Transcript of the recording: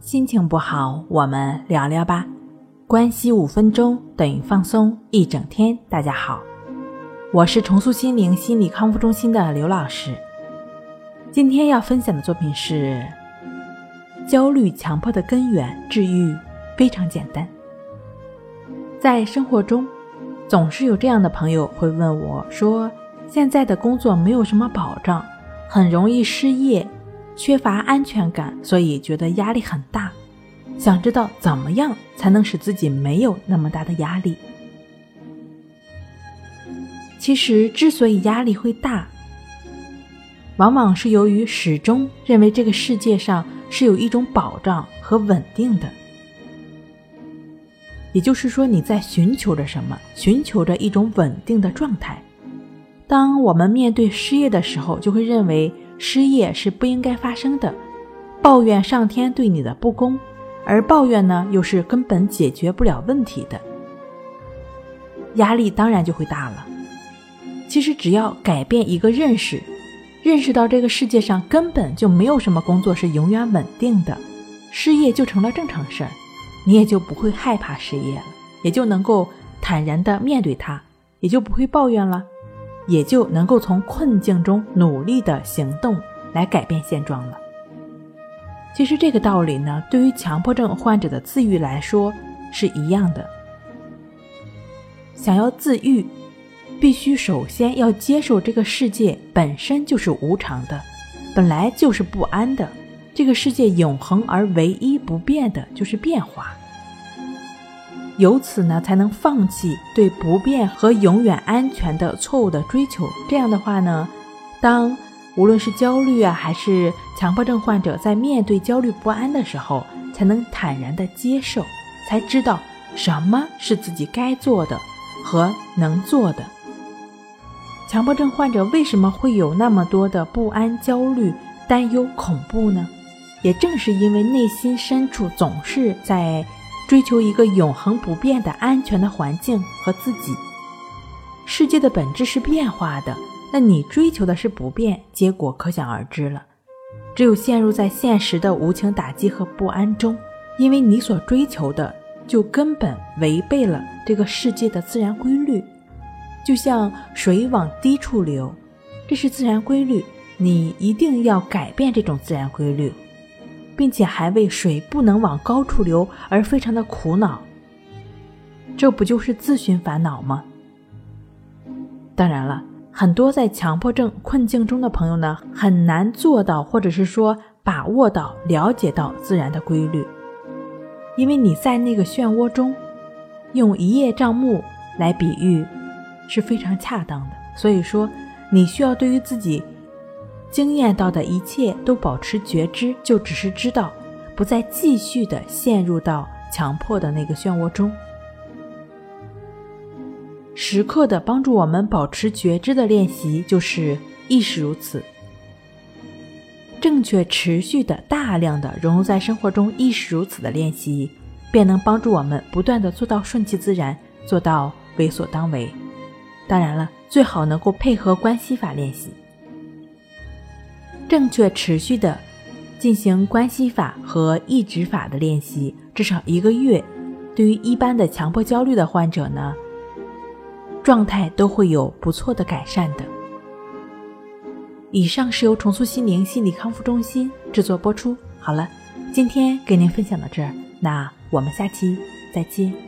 心情不好，我们聊聊吧。关系五分钟等于放松一整天。大家好，我是重塑心灵心理康复中心的刘老师。今天要分享的作品是：焦虑强迫的根源治愈非常简单。在生活中，总是有这样的朋友会问我说：“现在的工作没有什么保障，很容易失业。”缺乏安全感，所以觉得压力很大，想知道怎么样才能使自己没有那么大的压力。其实，之所以压力会大，往往是由于始终认为这个世界上是有一种保障和稳定的。也就是说，你在寻求着什么？寻求着一种稳定的状态。当我们面对失业的时候，就会认为。失业是不应该发生的，抱怨上天对你的不公，而抱怨呢又是根本解决不了问题的，压力当然就会大了。其实只要改变一个认识，认识到这个世界上根本就没有什么工作是永远稳定的，失业就成了正常事儿，你也就不会害怕失业了，也就能够坦然的面对它，也就不会抱怨了。也就能够从困境中努力的行动来改变现状了。其实这个道理呢，对于强迫症患者的自愈来说是一样的。想要自愈，必须首先要接受这个世界本身就是无常的，本来就是不安的。这个世界永恒而唯一不变的就是变化。由此呢，才能放弃对不变和永远安全的错误的追求。这样的话呢，当无论是焦虑啊，还是强迫症患者在面对焦虑不安的时候，才能坦然的接受，才知道什么是自己该做的和能做的。强迫症患者为什么会有那么多的不安、焦虑、担忧、恐怖呢？也正是因为内心深处总是在。追求一个永恒不变的安全的环境和自己。世界的本质是变化的，那你追求的是不变，结果可想而知了。只有陷入在现实的无情打击和不安中，因为你所追求的就根本违背了这个世界的自然规律。就像水往低处流，这是自然规律，你一定要改变这种自然规律。并且还为水不能往高处流而非常的苦恼，这不就是自寻烦恼吗？当然了，很多在强迫症困境中的朋友呢，很难做到，或者是说把握到、了解到自然的规律，因为你在那个漩涡中，用一叶障目来比喻是非常恰当的。所以说，你需要对于自己。经验到的一切都保持觉知，就只是知道，不再继续的陷入到强迫的那个漩涡中。时刻的帮助我们保持觉知的练习，就是亦是如此。正确、持续的、大量的融入在生活中，亦是如此的练习，便能帮助我们不断的做到顺其自然，做到为所当为。当然了，最好能够配合关系法练习。正确持续的进行关系法和抑制法的练习，至少一个月，对于一般的强迫焦虑的患者呢，状态都会有不错的改善的。以上是由重塑心灵心理康复中心制作播出。好了，今天给您分享到这儿，那我们下期再见。